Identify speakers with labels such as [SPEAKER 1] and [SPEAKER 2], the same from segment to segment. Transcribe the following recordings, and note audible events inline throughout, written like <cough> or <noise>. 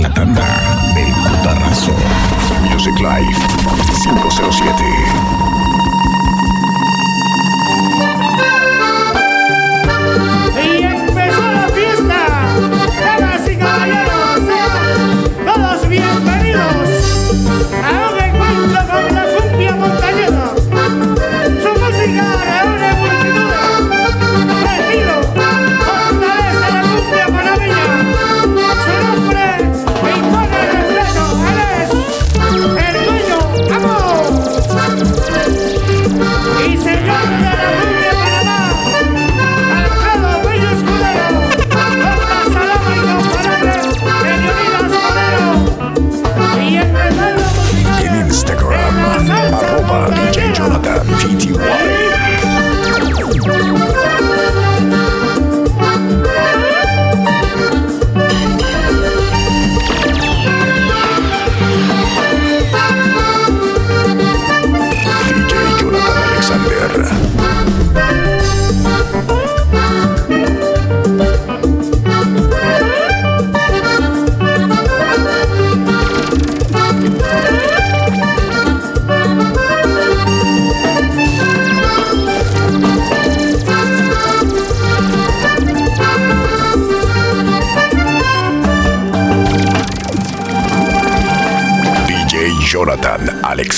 [SPEAKER 1] La tanda del cutarrazo. Music Live 507.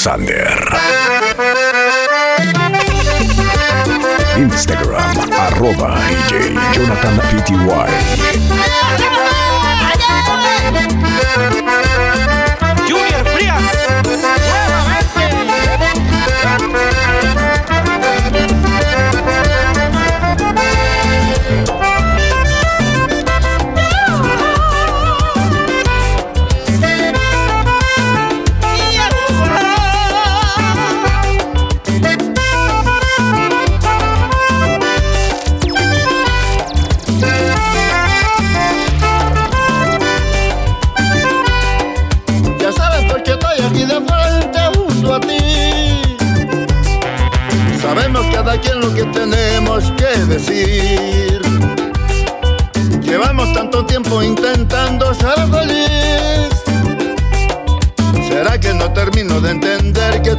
[SPEAKER 1] Alexander. Instagram, arroba DJ Jonathan PTY.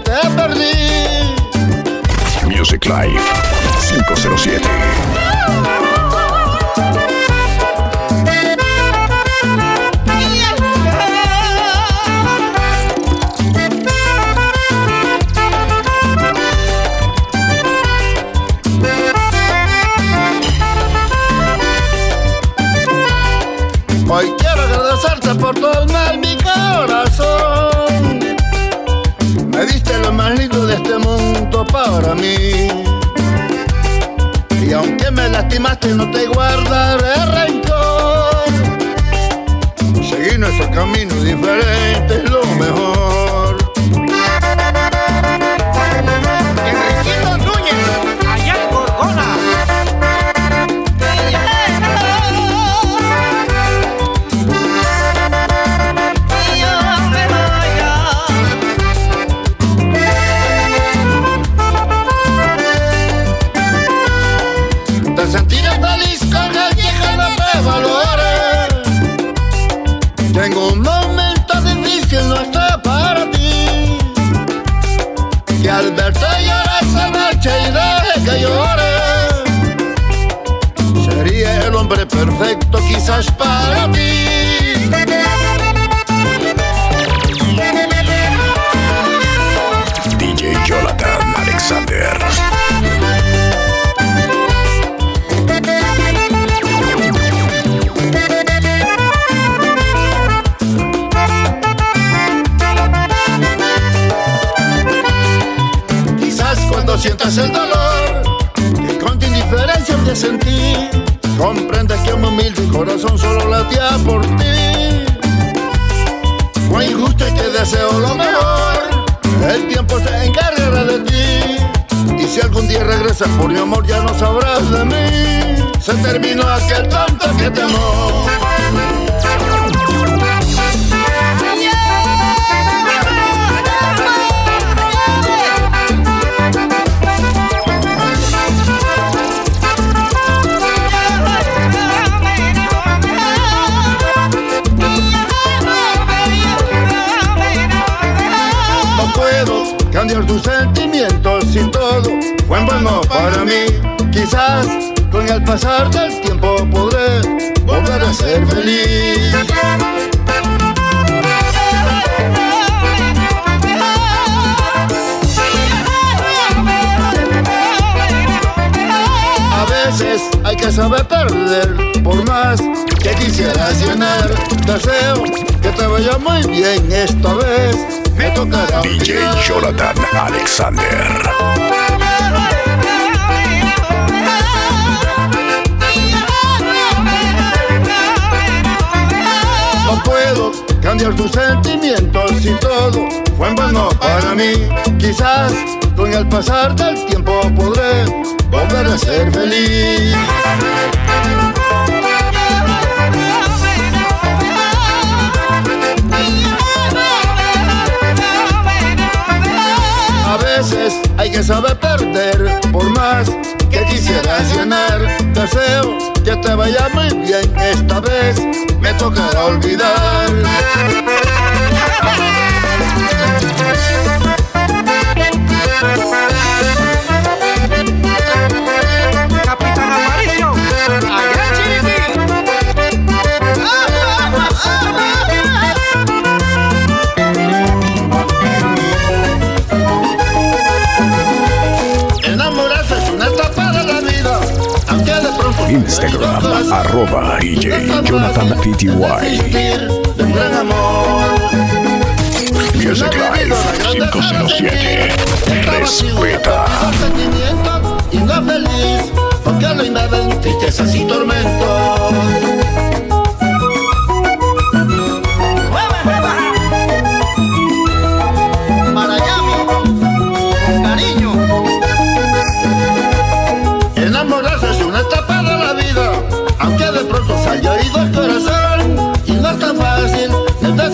[SPEAKER 1] te perdí.
[SPEAKER 2] Music Live 507.
[SPEAKER 1] Más que no te guardaré rencor. Seguí nuestro camino diferente. se terminó hacia el tonto que te amó. No puedo cambiar tus sentimientos si todo fue en vano para mí. Quizás con el pasar del tiempo podré volver a ser feliz. A veces hay que saber perder, por más que quisieras llenar. Deseo que te vaya muy bien esta vez. Me tocará.
[SPEAKER 3] DJ Jonathan Alexander.
[SPEAKER 1] Cambiar tus sentimientos y todo fue en vano para mí. Quizás con el pasar del tiempo podré volver a ser feliz. A veces hay que saber perder, por más que quisieras ganar. Deseo que te vaya muy bien esta vez, me tocará olvidar.
[SPEAKER 3] Instagram, arroba DJ Jonathan PTY. Music Live 507. Respeta.
[SPEAKER 1] Y no feliz, porque lo invaden tristezas y tormentos.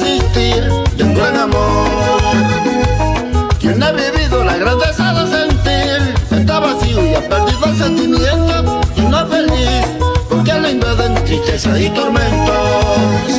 [SPEAKER 1] El desistir de un gran amor. Quien ha vivido la grandeza de sentir, está vacío y ha perdido el sentimiento. Y no es feliz, porque lo invaden tristeza y tormentos.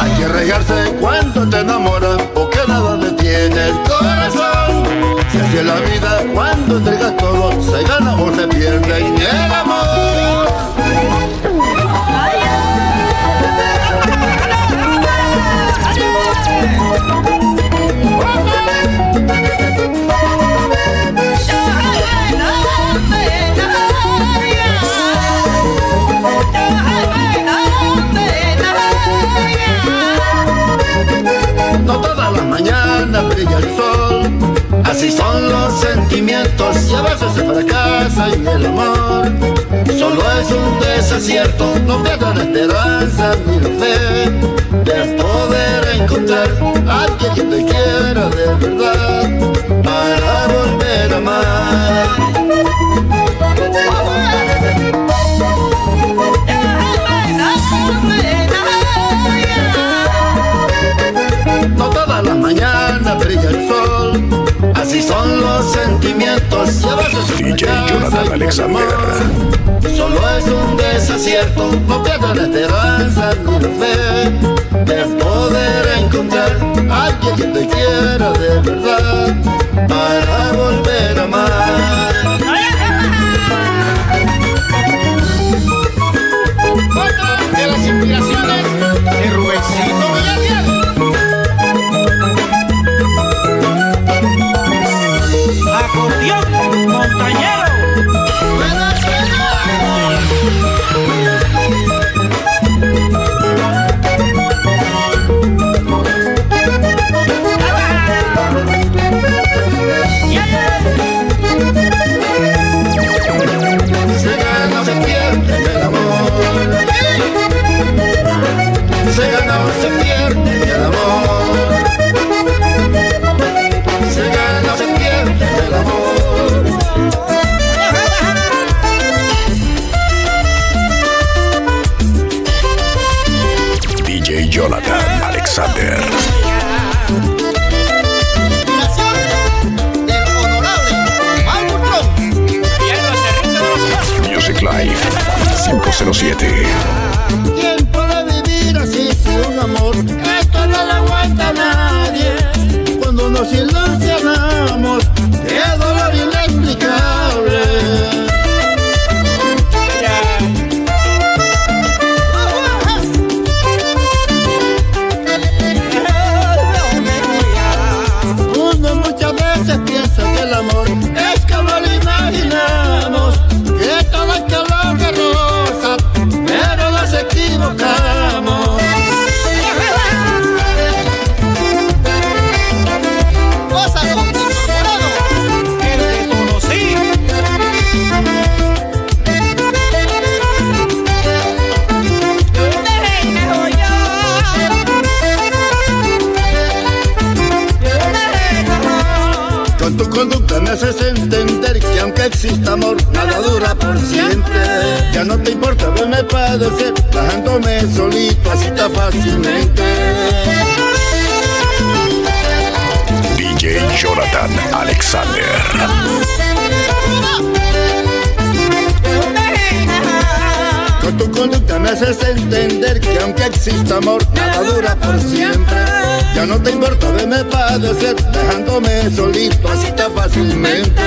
[SPEAKER 1] Hay que regarse cuando te enamoras, porque nada detiene el corazón. Se hace la vida cuando entregas todo, se gana o se pierde en el amor. Brilla el sol. Así son los sentimientos y a veces se fracasa en el amor. Solo es un desacierto, no pierdan la esperanza ni la fe de poder encontrar a alguien que te quiera de verdad para volver a amar. No todas las mañanas el. Así son los sentimientos.
[SPEAKER 3] DJ Jonathan Alexander.
[SPEAKER 1] Solo es un desacierto, no pierdan la esperanza ni la fe de poder encontrar alguien que te quiera de verdad para volver a amar. conducta me haces entender que aunque exista amor, nada dura por siempre. Ya no te importa verme padecer, dejándome solito así tan fácilmente.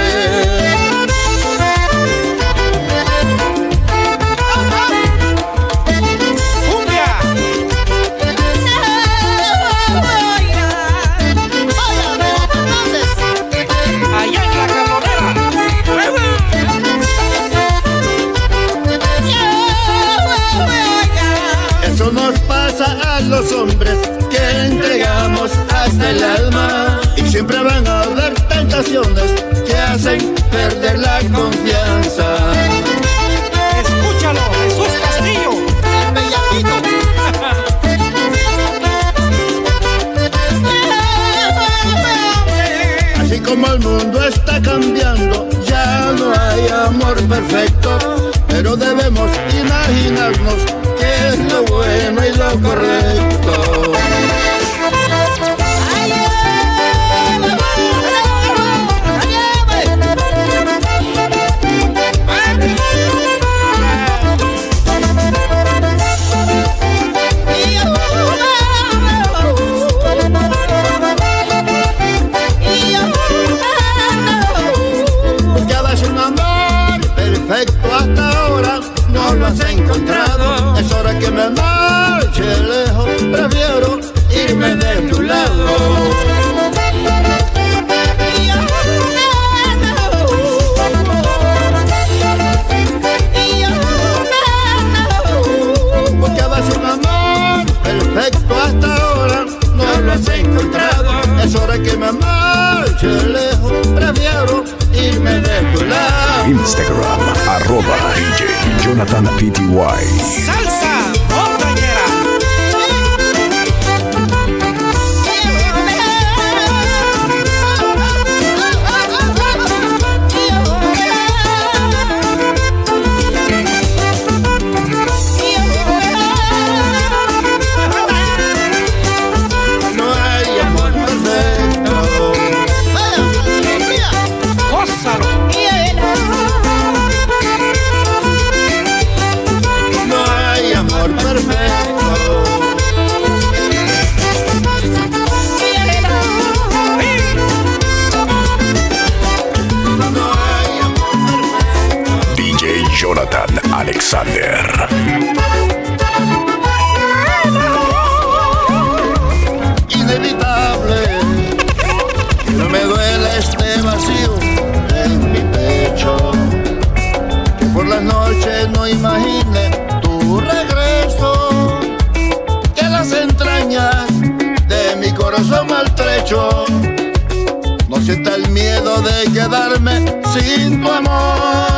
[SPEAKER 1] Sienta el miedo de quedarme sin tu amor.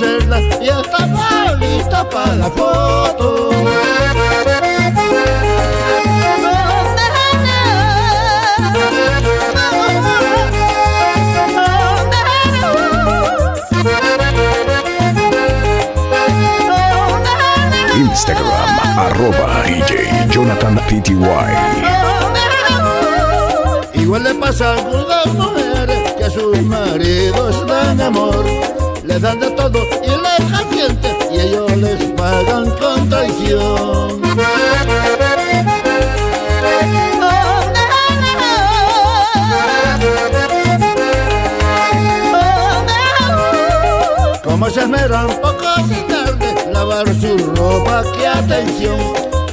[SPEAKER 1] Y estamos listos para la foto.
[SPEAKER 3] Instagram, arroba DJ Jonathan PTY.
[SPEAKER 1] Igual le pasa a algunas mujeres que a sus maridos dan amor, les dan de todo y les consienten y ellos les pagan con traición. Como se esmeran poco sin tarde lavar su ropa, qué atención.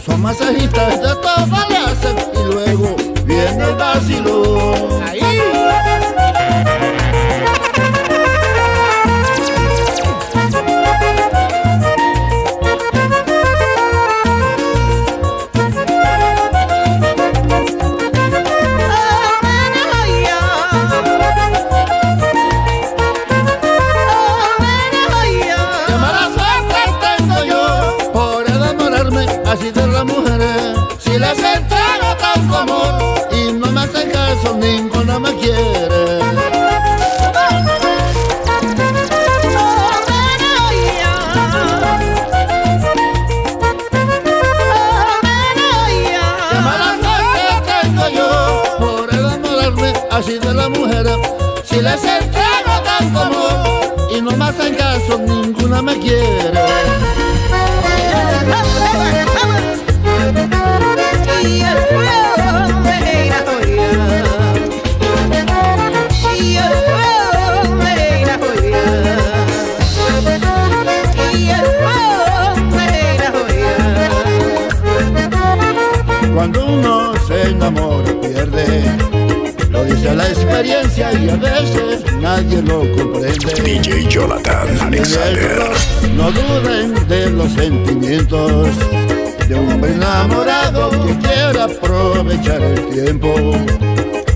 [SPEAKER 1] Son masajistas de todo le hacen y luego viene el vacilón. Experiencia y a veces nadie lo comprende.
[SPEAKER 3] DJ Jonathan Alexander.
[SPEAKER 1] No duden de los sentimientos de un hombre enamorado que quiere aprovechar el tiempo,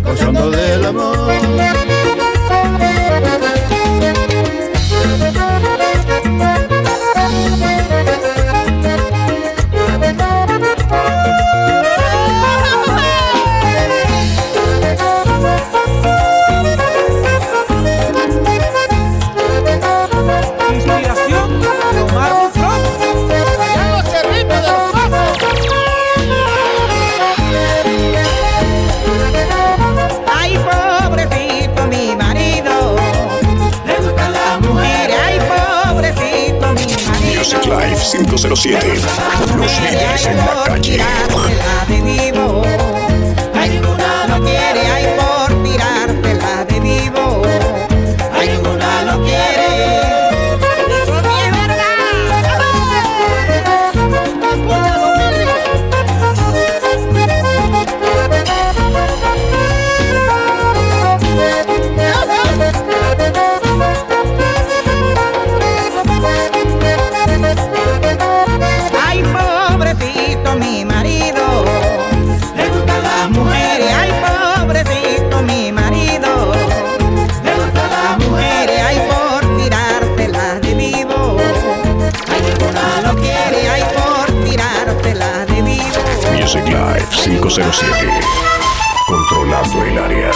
[SPEAKER 1] gozando del amor.
[SPEAKER 3] 507. Los líderes en la calle. 507. Controlando el área.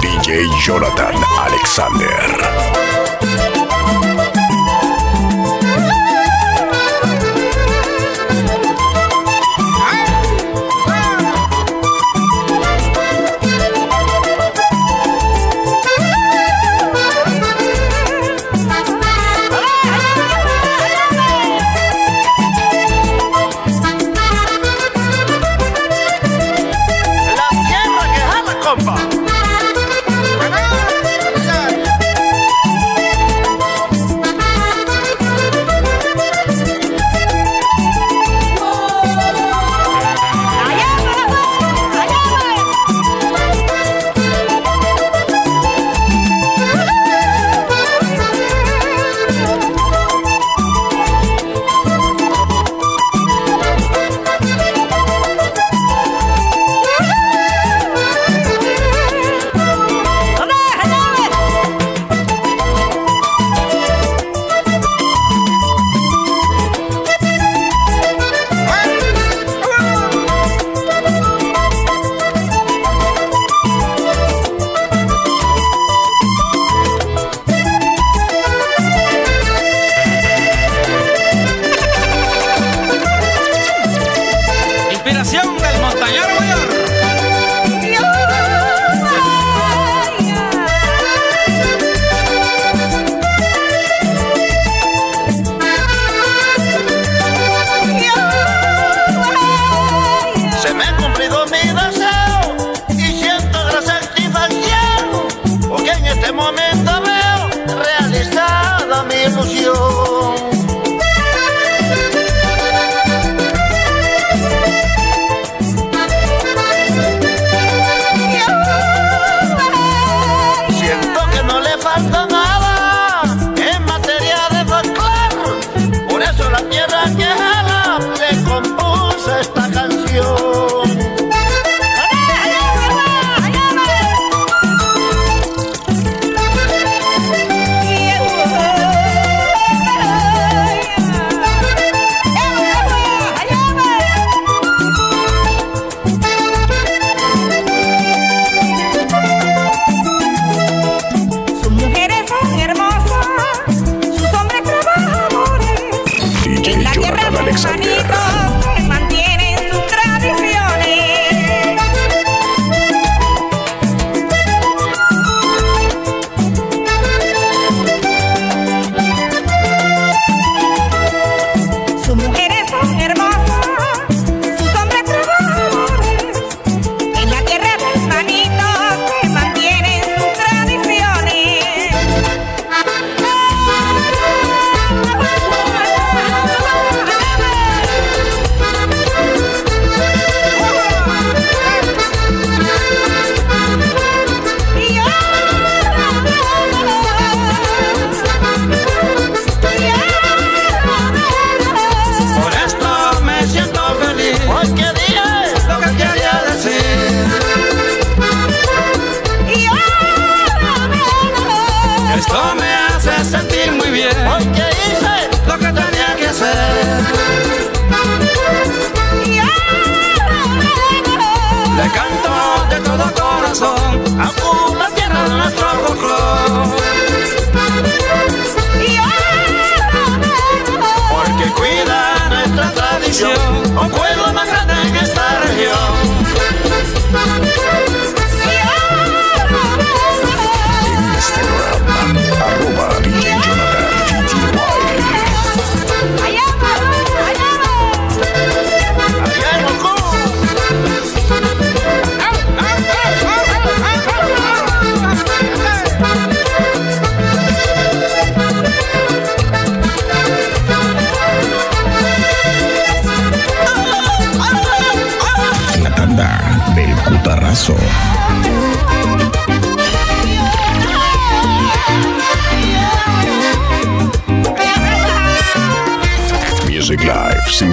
[SPEAKER 3] DJ Jonathan Alexander.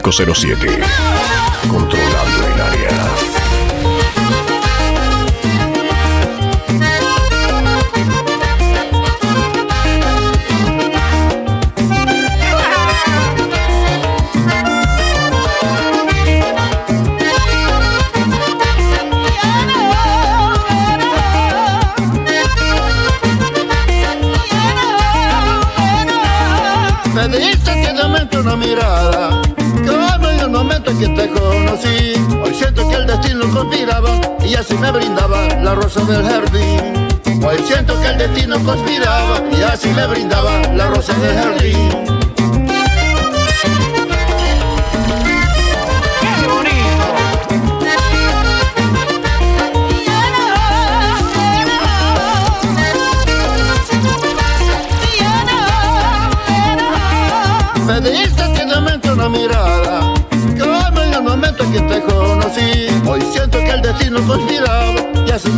[SPEAKER 3] 507. Controlando
[SPEAKER 1] Así me brindaba la rosa del jardín. Hoy siento que el destino conspiraba Y así me brindaba la rosa del jardín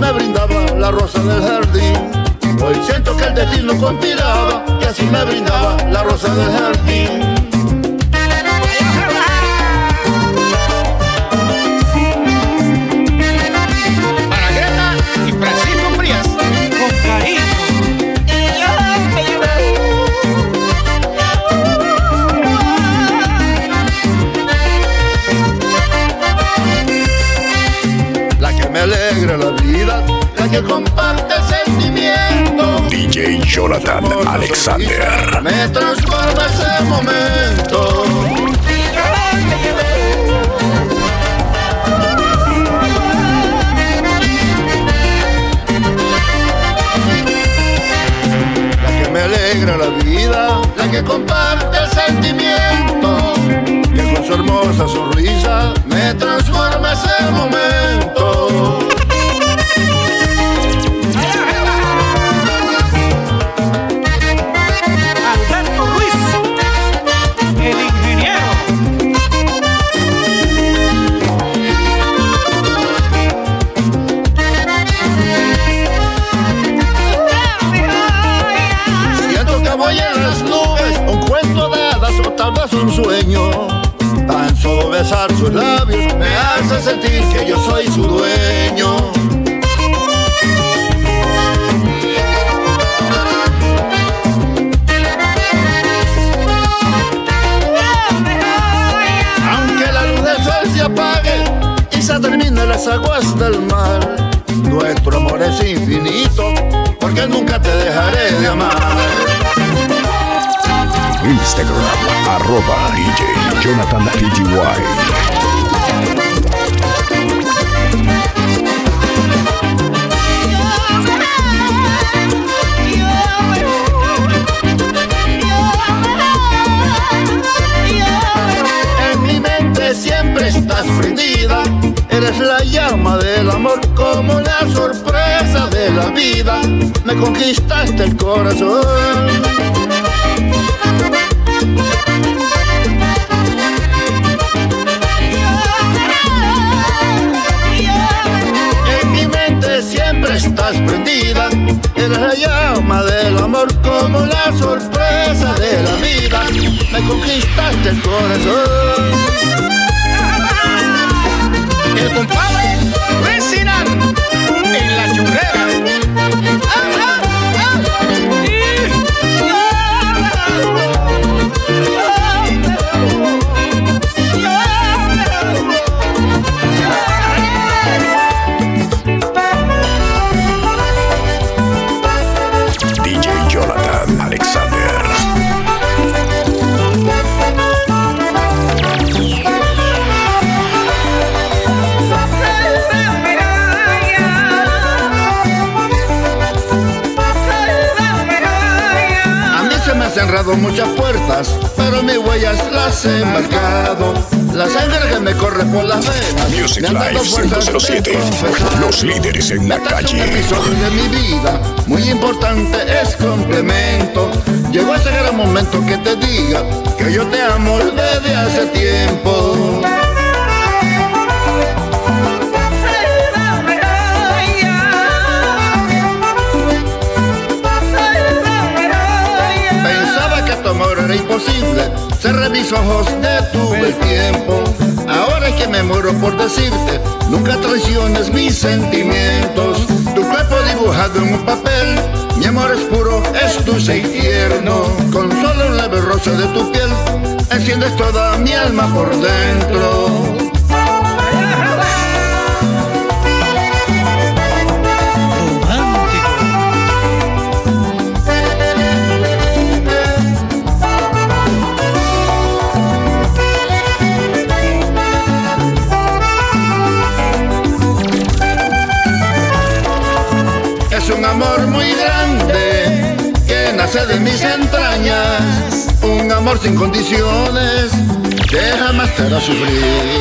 [SPEAKER 1] me brindaba la rosa del jardín. Hoy siento que el destino conspiraba Y así me brindaba la rosa del jardín que comparte sentimiento.
[SPEAKER 3] DJ Jonathan Alexander.
[SPEAKER 1] Me transforma ese momento. La que me alegra la vida La que comparte el sentimiento. Que con su hermosa sonrisa Me transforma ese momento besar sus labios me hace sentir que yo soy su dueño. Aunque la luz del sol se apague y se terminen las aguas del mar, nuestro amor es infinito porque nunca te dejaré de amar.
[SPEAKER 3] Instagram, arroba DJ Jonathan PTY.
[SPEAKER 1] Siempre estás prendida, eres la llama del amor como la sorpresa de la vida, me conquistaste el corazón. Estás prendida, eres la llama del amor como la sorpresa de la vida, me conquistaste el corazón.
[SPEAKER 4] El compadre
[SPEAKER 1] cerrado muchas puertas, pero mis huellas las he marcado. La sangre que me corre por las venas.
[SPEAKER 3] Music Live
[SPEAKER 1] fuerzas de
[SPEAKER 3] 507.
[SPEAKER 1] confesar.
[SPEAKER 3] Los líderes en la calle.
[SPEAKER 1] episodio de mi vida, muy importante es complemento. Llegó ese gran momento que te diga que yo te amo desde hace tiempo. Imposible, cerré mis ojos, detuve el tiempo. Ahora es que me muero por decirte, nunca traiciones mis sentimientos. Tu cuerpo dibujado en un papel, mi amor es puro, es dulce y tierno. Con solo un leve roce de tu piel, enciendes toda mi alma por dentro. De mis entrañas. Un amor sin condiciones que jamás te hará sufrir.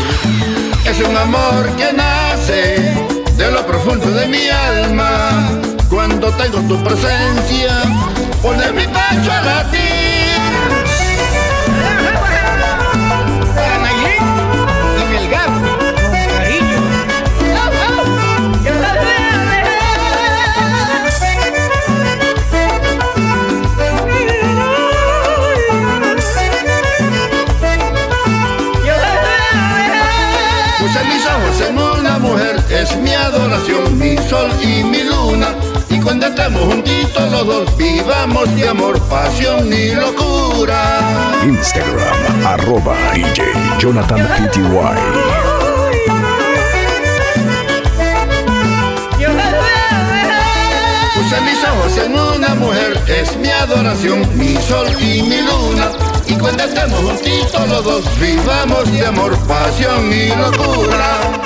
[SPEAKER 1] Es un amor que nace de lo profundo de mi alma. Cuando tengo tu presencia, pone mi pecho a latir. En una mujer, es mi adoración, mi sol y mi luna. Y cuando estemos juntitos los dos, vivamos de amor, pasión y locura.
[SPEAKER 3] Instagram, arroba DJ Jonathan PTY.
[SPEAKER 1] Puse mis ojos en una mujer, es mi adoración, mi sol y mi luna. Y cuando estemos juntitos los dos, vivamos de amor, pasión y locura.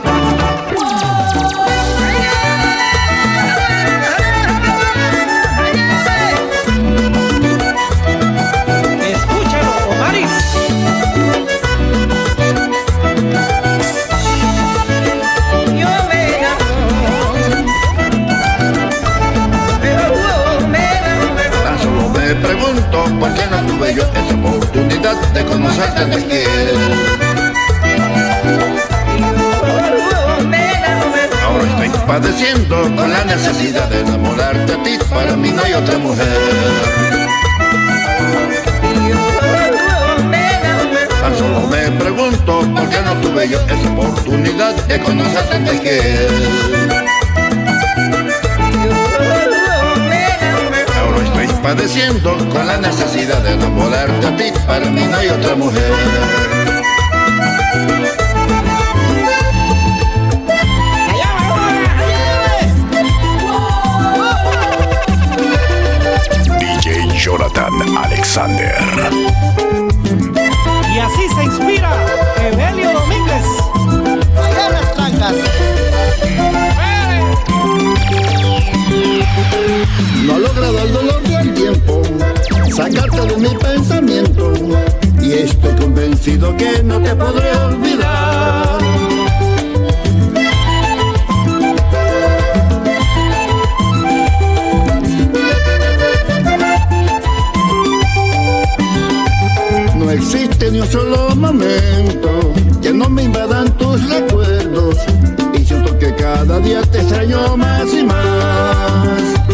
[SPEAKER 1] De él.
[SPEAKER 5] Me enamoro.
[SPEAKER 1] Ahora estoy padeciendo con la necesidad de enamorarte a ti. Para mí no hay otra mujer. Tan solo me pregunto por qué no tuve yo esa oportunidad de conocerte antes que. Padeciendo con la necesidad de enamorarte a ti. Para mí no hay otra mujer.
[SPEAKER 3] DJ Jonathan Alexander.
[SPEAKER 6] Y así se inspira Evelio Domínguez.
[SPEAKER 5] Allá las trancas.
[SPEAKER 1] No ha logrado el dolor del tiempo sacarte de mi pensamiento y estoy convencido que no te podré olvidar. No existe ni un solo momento que no me invadan tus recuerdos cada día te extraño más y más.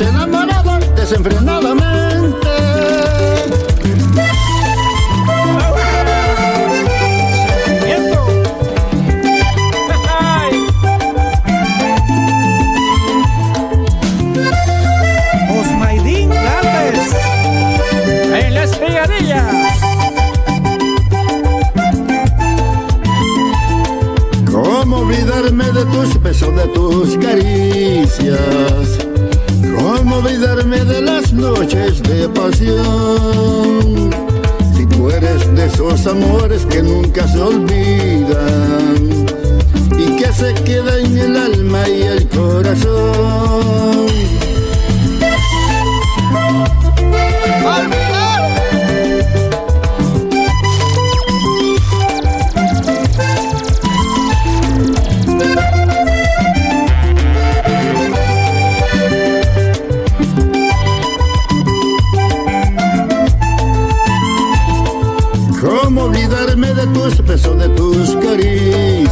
[SPEAKER 1] Enamorado de desenfrenadamente.
[SPEAKER 6] Osmaidín Galvez.
[SPEAKER 4] En la espigadilla.
[SPEAKER 1] ¿Cómo olvidarme de tus besos, de tus caricias? ¿Cómo olvidarme de las noches de pasión? Si tú eres de esos amores que nunca se olvidan y que se quedan en el alma y el corazón.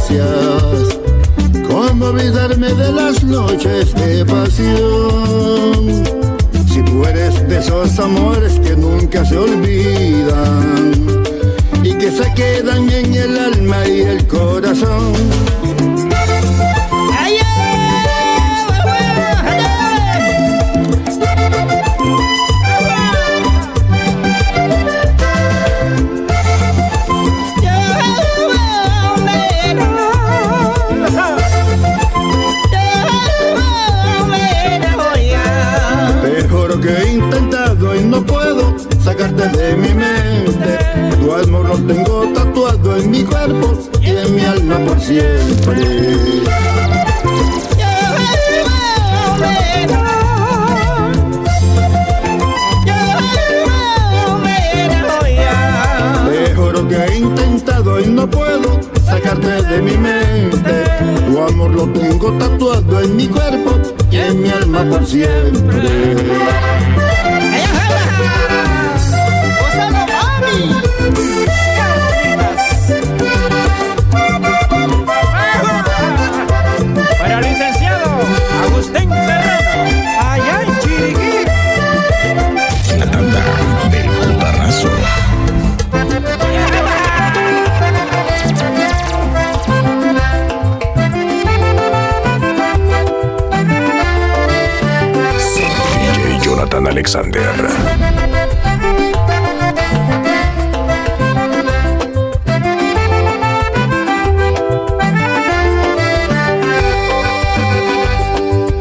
[SPEAKER 1] Caricias? ¿Cómo olvidarme de las noches de pasión? Si tú eres de esos amores que nunca se olvidan y que se quedan en el alma y el corazón. Amor lo tengo tatuado en mi cuerpo y en mi alma por siempre. Te juro que he intentado y no puedo sacarte de mi mente. Tu amor lo tengo tatuado en mi cuerpo y en mi alma por siempre.
[SPEAKER 3] Alexander.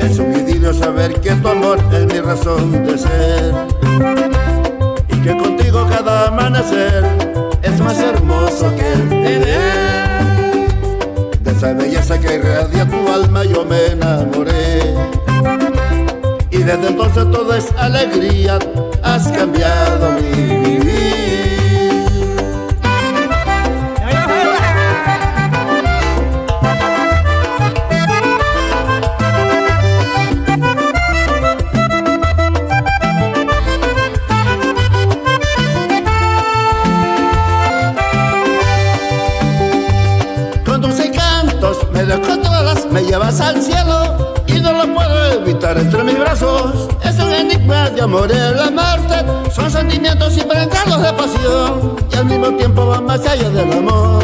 [SPEAKER 1] Es un idilio saber que tu amor es mi razón de ser y que contigo cada amanecer es más hermoso que el tener. De esa belleza que irradia tu alma yo me enamoré desde entonces todo es alegría, has cambiado mi vivir. Amor el amarte, son sentimientos impregnados de pasión y al mismo tiempo van más allá del amor.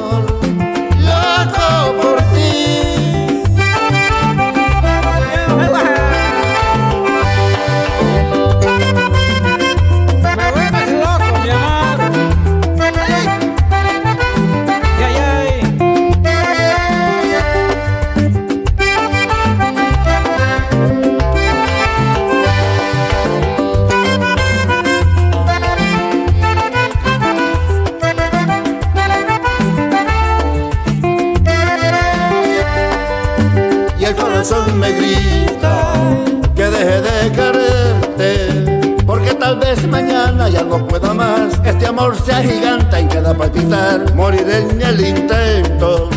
[SPEAKER 1] Sea gigante y queda palpitar. Moriré en el intento.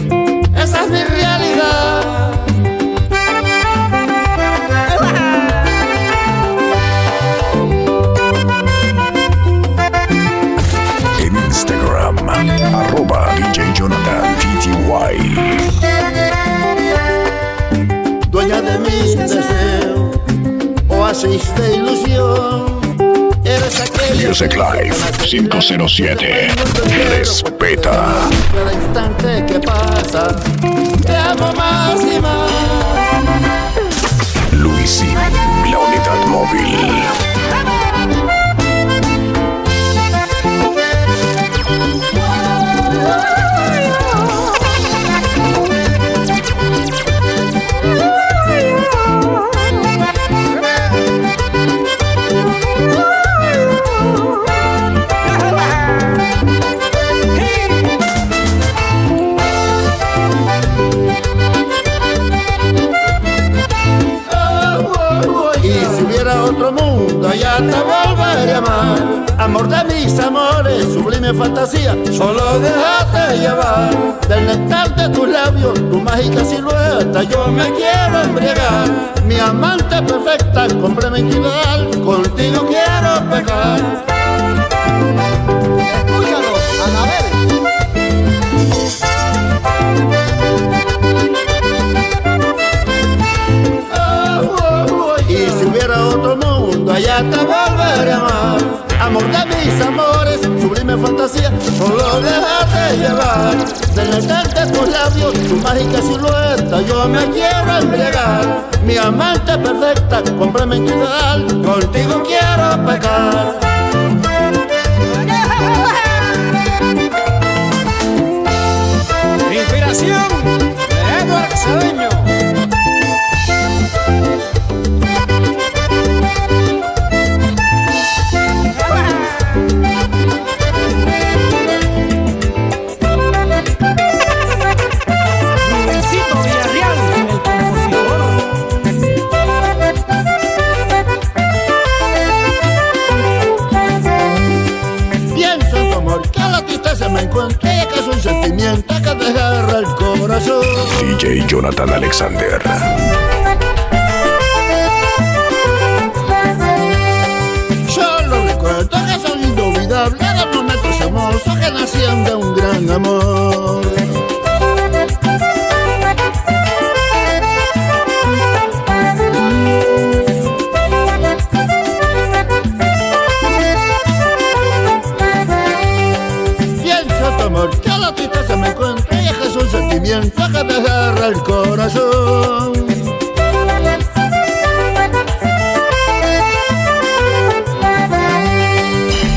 [SPEAKER 1] Esa es mi realidad.
[SPEAKER 3] En Instagram, arroba DJ Jonathan.
[SPEAKER 1] Dueña de mis deseos. O oasis de ilusión.
[SPEAKER 3] Music Live 507. Respeta.
[SPEAKER 1] Cada instante que pasa, te amo más y más.
[SPEAKER 3] Luisín, la unidad móvil.
[SPEAKER 1] Amor de mis amores, sublime fantasía, solo déjate llevar. Del néctar de tus labios, tu mágica silueta, yo me quiero embriagar. Mi amante perfecta, complemento ideal, contigo quiero pecar. Escúchalo, Anabel. Allá te volveré a amar. Amor de mis amores, sublime fantasía, solo déjate llevar. Del néctar de tus labios, tu mágica silueta, yo me quiero embriagar. Mi amante perfecta, complemento ideal, contigo quiero pecar.
[SPEAKER 4] Inspiración de Edward.
[SPEAKER 1] Agarra el corazón.
[SPEAKER 3] DJ Jonathan Alexander.
[SPEAKER 1] Solo recuerdo que son inolvidables de momentos hermosos que nacían de un gran amor. Sentimiento que te agarra el corazón.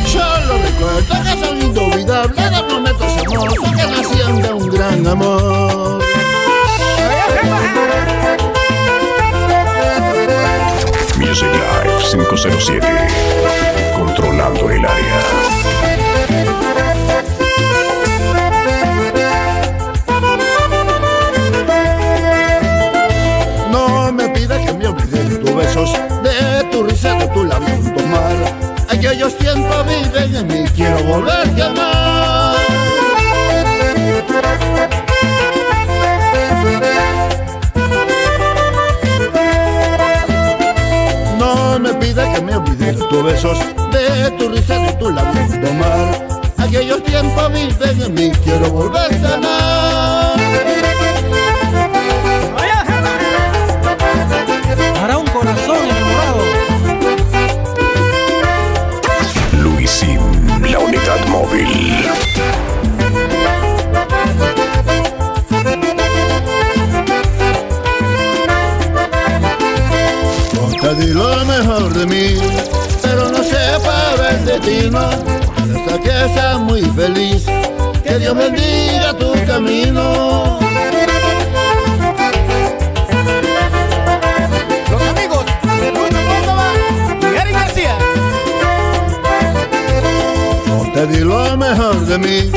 [SPEAKER 1] Solo recuerdo que son inolvidables de momentos hermosos que nacían de un gran amor.
[SPEAKER 3] Music Live 507. Controlando el área.
[SPEAKER 1] De tu risa, de tu labio tomar. Aquellos tiempos viven en mí, quiero volverte a amar. No me pidas que me olvide de tus besos, de tu risa, de tu labio tomar. Aquellos tiempos viven en mí, quiero volverte a amar.
[SPEAKER 3] Móvil.
[SPEAKER 1] Te di lo mejor de mí, pero no sé para el destino. Hasta que seas muy feliz, que Dios bendiga tu camino. Te lo mejor de mí,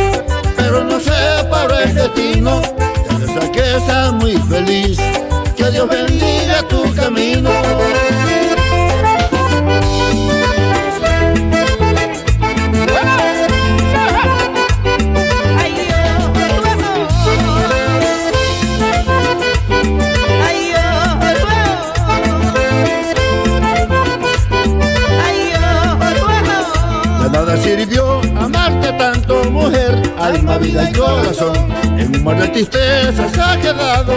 [SPEAKER 1] pero no sé para el destino. Hasta que seas muy feliz, que Dios bendiga tu camino. Vida y corazón. En un mar de tristeza se ha quedado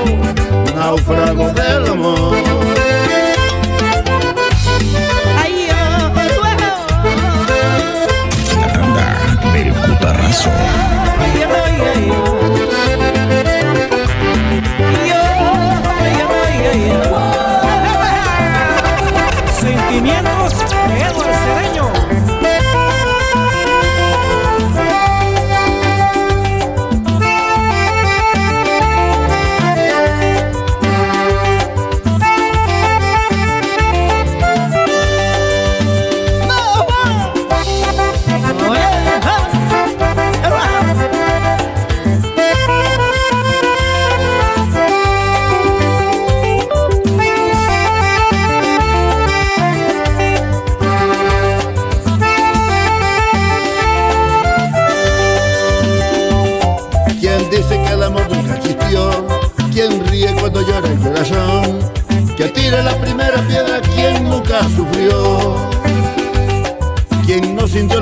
[SPEAKER 1] náufrago del amor.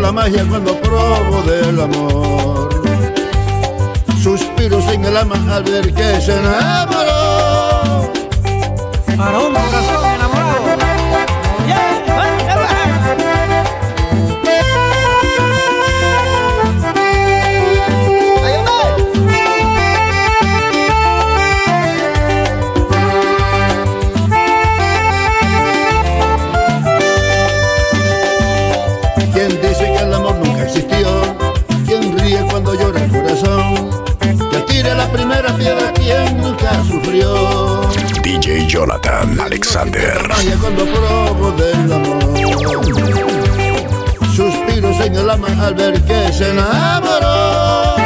[SPEAKER 1] la magia cuando probo del amor. Suspiros en el alma al ver que se enamoró.
[SPEAKER 6] Para un corazón.
[SPEAKER 1] sufrió.
[SPEAKER 3] DJ Jonathan Alexander.
[SPEAKER 1] Cuando probo del amor. Suspiro señor Lama al ver que se enamoró.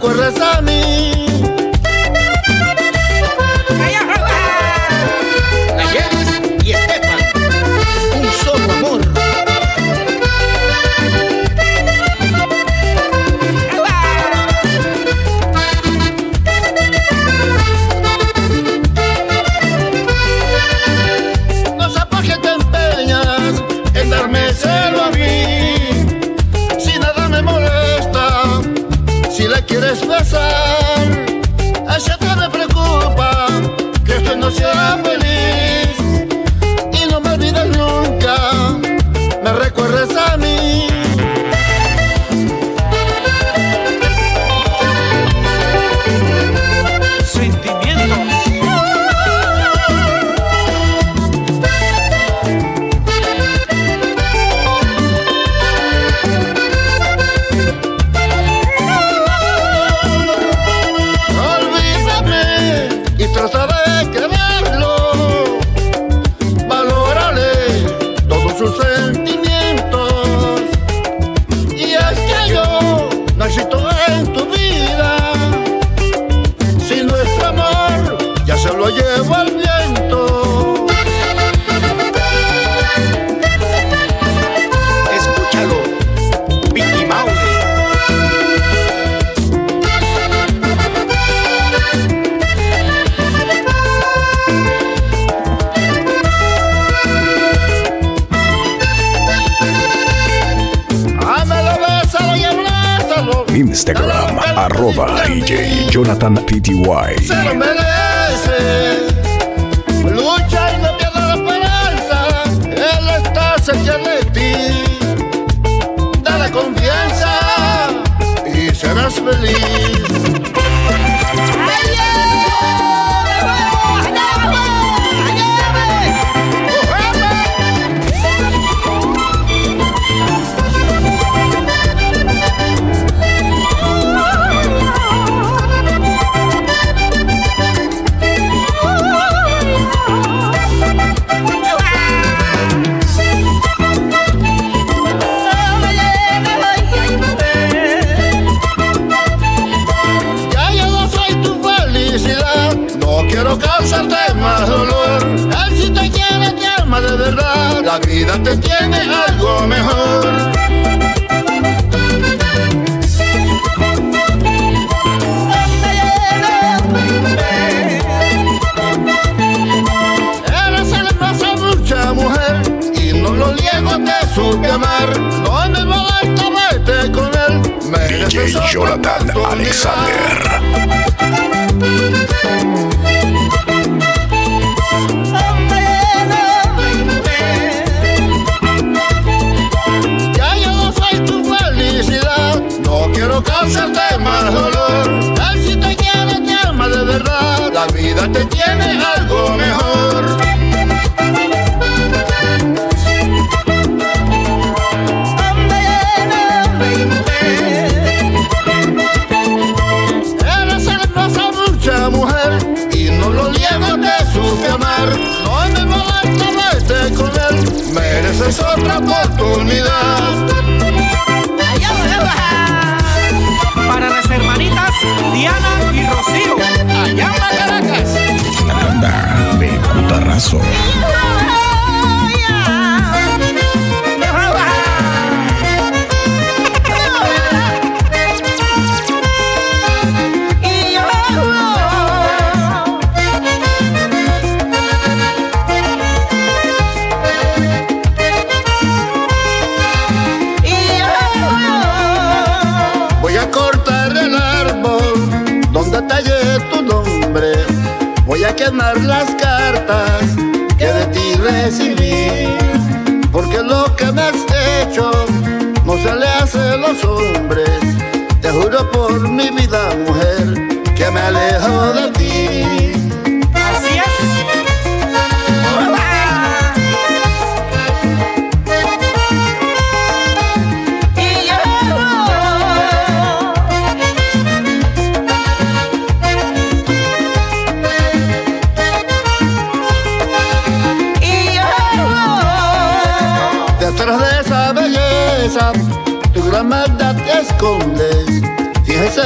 [SPEAKER 3] recuerdas
[SPEAKER 1] a ah?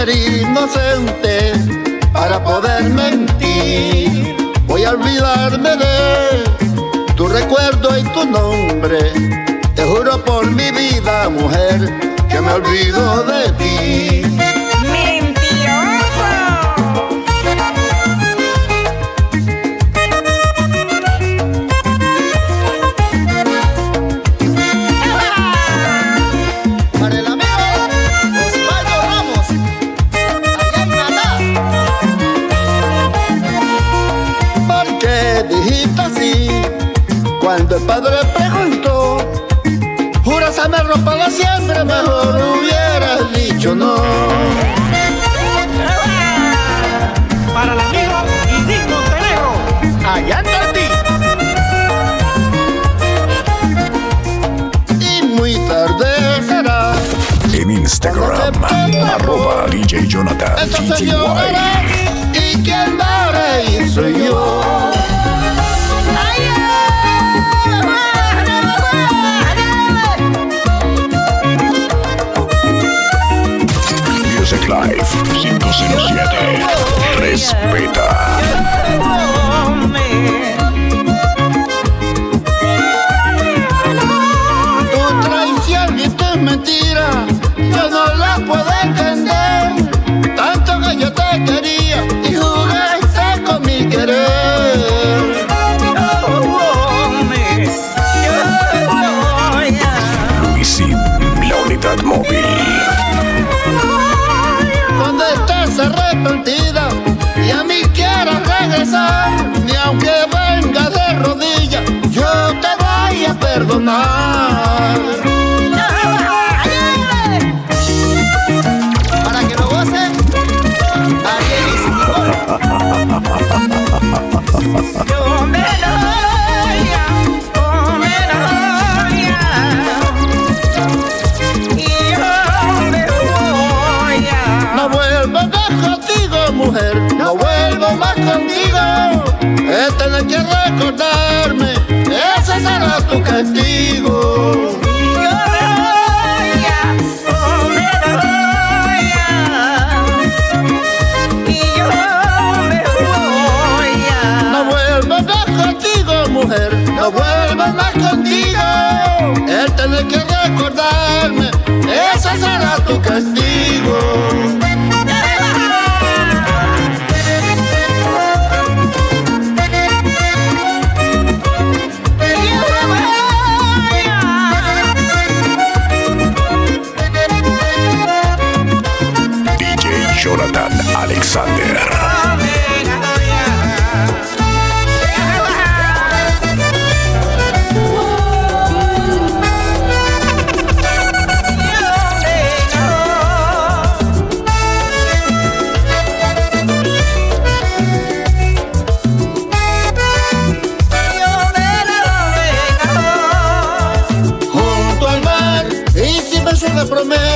[SPEAKER 1] inocente para poder mentir. Voy a olvidarme de tu recuerdo y tu nombre. Te juro por mi vida, mujer, que me olvido de ti.
[SPEAKER 3] Instagram, arroba DJ Jonathan.
[SPEAKER 1] Entonces yo y quien va a reír soy yo.
[SPEAKER 3] Music Life 507 Respeta.
[SPEAKER 1] y a mí quieras regresar, ni aunque venga de rodillas, yo te
[SPEAKER 3] voy a
[SPEAKER 1] perdonar.
[SPEAKER 5] Para que lo gocen, Ariel
[SPEAKER 1] no vuelvo más contigo. Es tener que recordarme, ese será tu castigo.
[SPEAKER 5] Y yo me voy.
[SPEAKER 1] No vuelvo más contigo, mujer, no vuelvo más contigo. El tener que recordarme, ese será tu castigo.
[SPEAKER 3] Alexander.
[SPEAKER 1] junto al mar hicimos una promesa de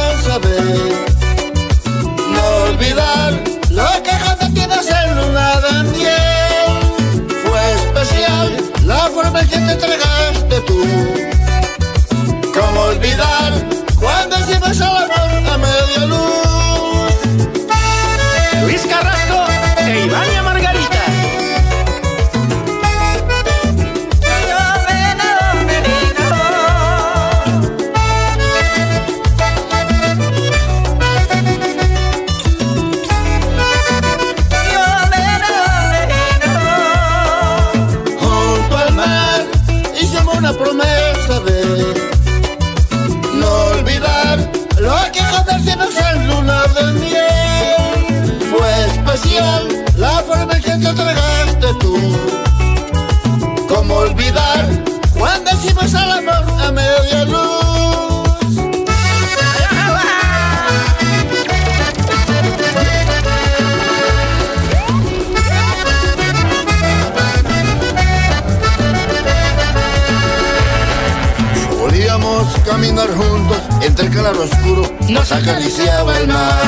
[SPEAKER 1] caminar juntos entre el claro oscuro, nos acariciaba el mar.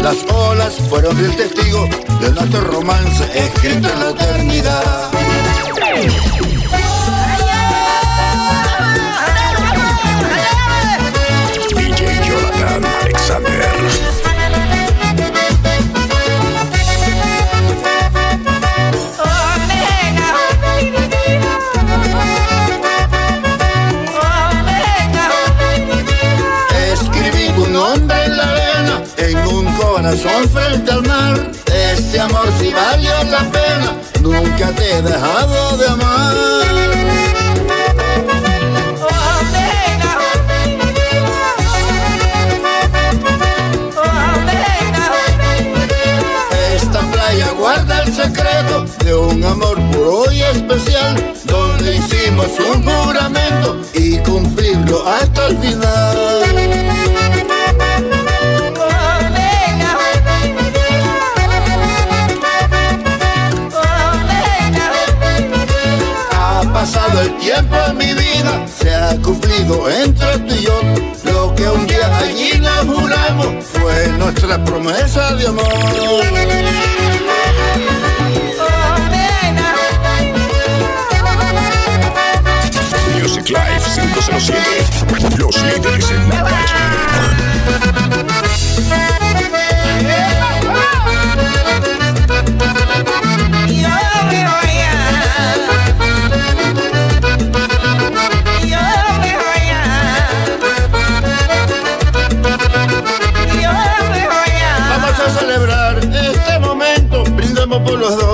[SPEAKER 1] Las olas fueron el testigo de nuestro romance escrito en la eternidad. Hicimos un juramento y cumplirlo hasta el final. Ha pasado el tiempo en mi vida, se ha cumplido entre tú y yo. Lo que un día allí nos juramos fue nuestra promesa de amor.
[SPEAKER 3] Music Live 507. Los líderes en la.
[SPEAKER 1] Vamos a celebrar este momento, brindemos por los dos.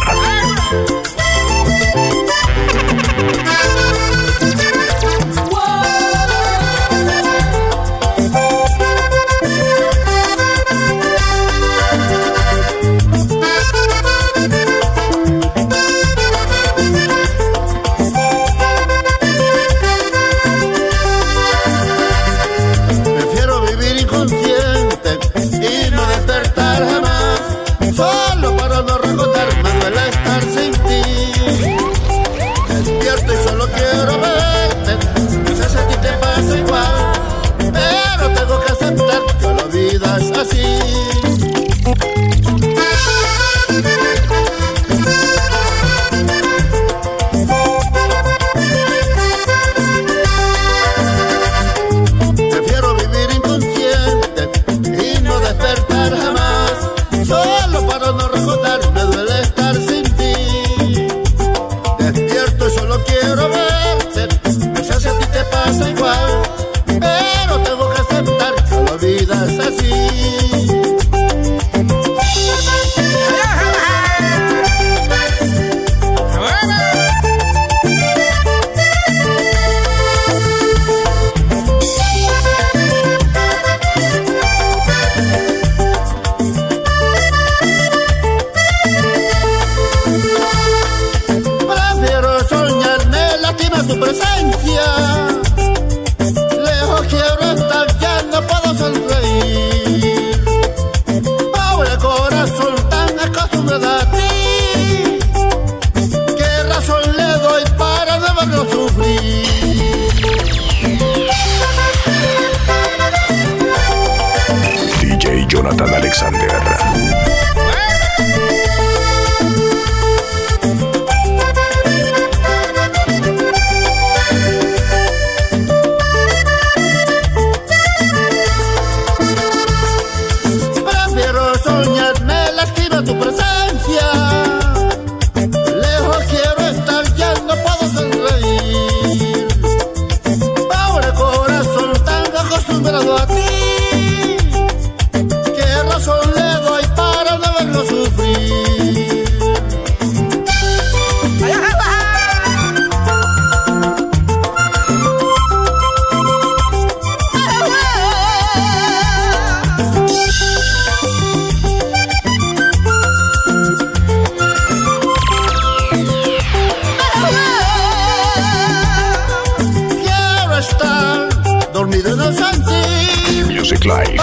[SPEAKER 3] Music Live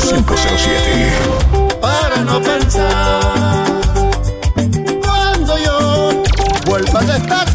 [SPEAKER 3] 507.
[SPEAKER 1] Para no pensar cuando yo vuelva a
[SPEAKER 3] estar.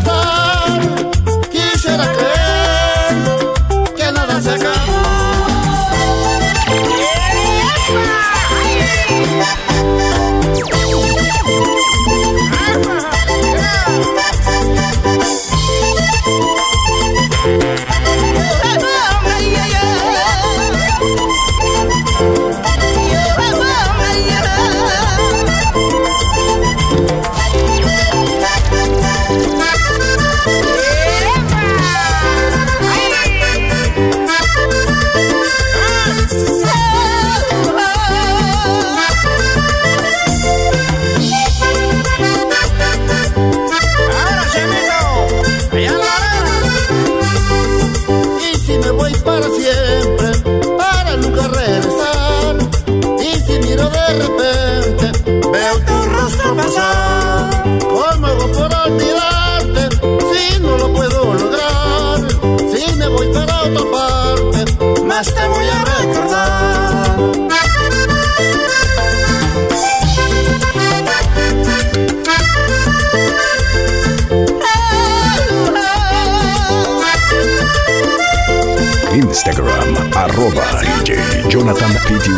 [SPEAKER 3] arroba DJ Jonathan Pty.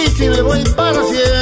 [SPEAKER 1] Y si me voy para siempre.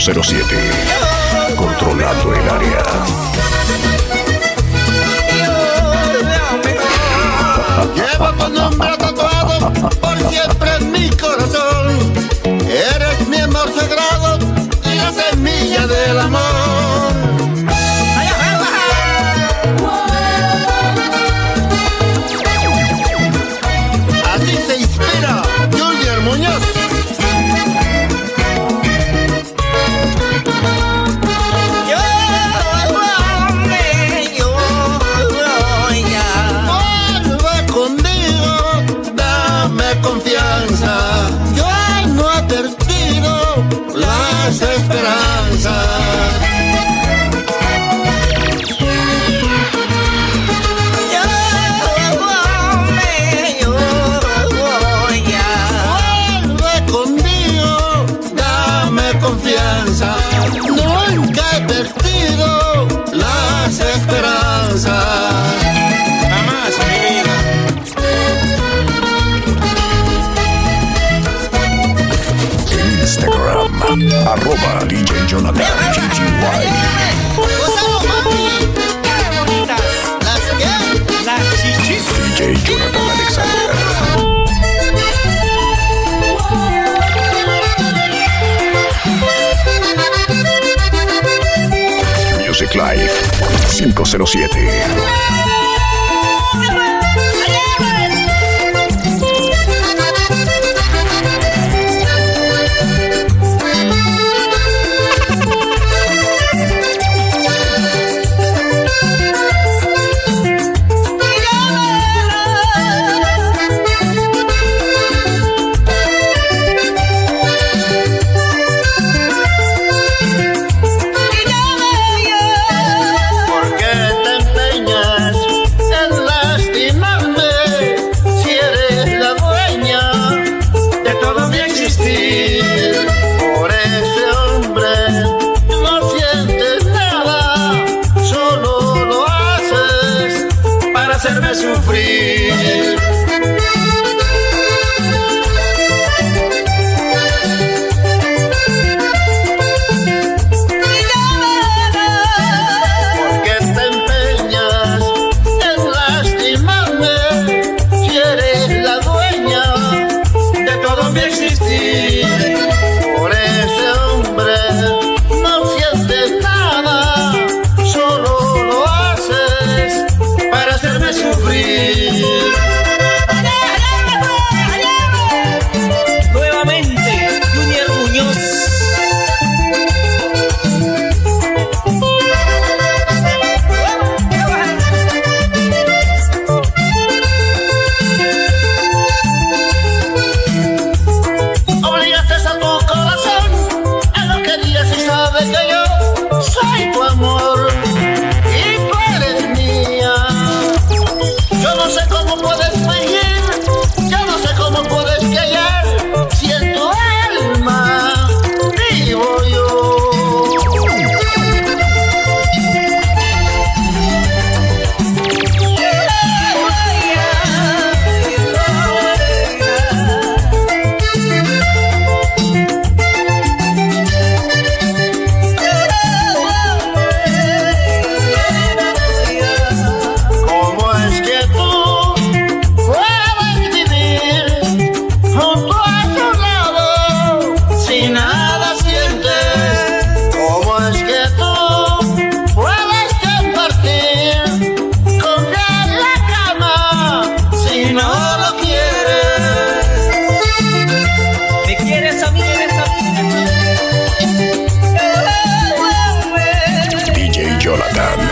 [SPEAKER 3] 807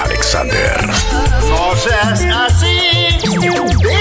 [SPEAKER 3] Alexander.
[SPEAKER 1] Así.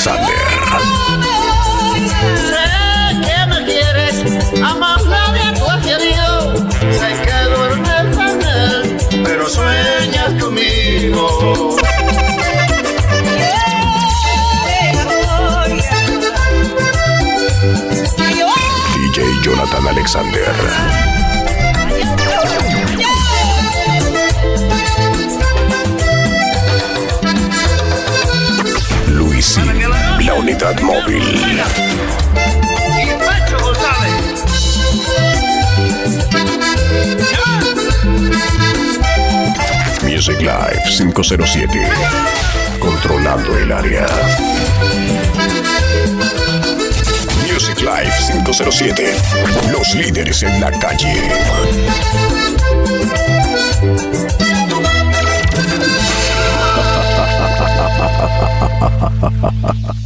[SPEAKER 3] Alexander.
[SPEAKER 1] Sé que me quieres, a nadie tú has querido. Sé que duermes con él, pero sueñas conmigo.
[SPEAKER 2] DJ Jonathan Alexander. Unidad Móvil. Music Live 507. Controlando el área. Music Live 507. Los líderes en la calle. <laughs>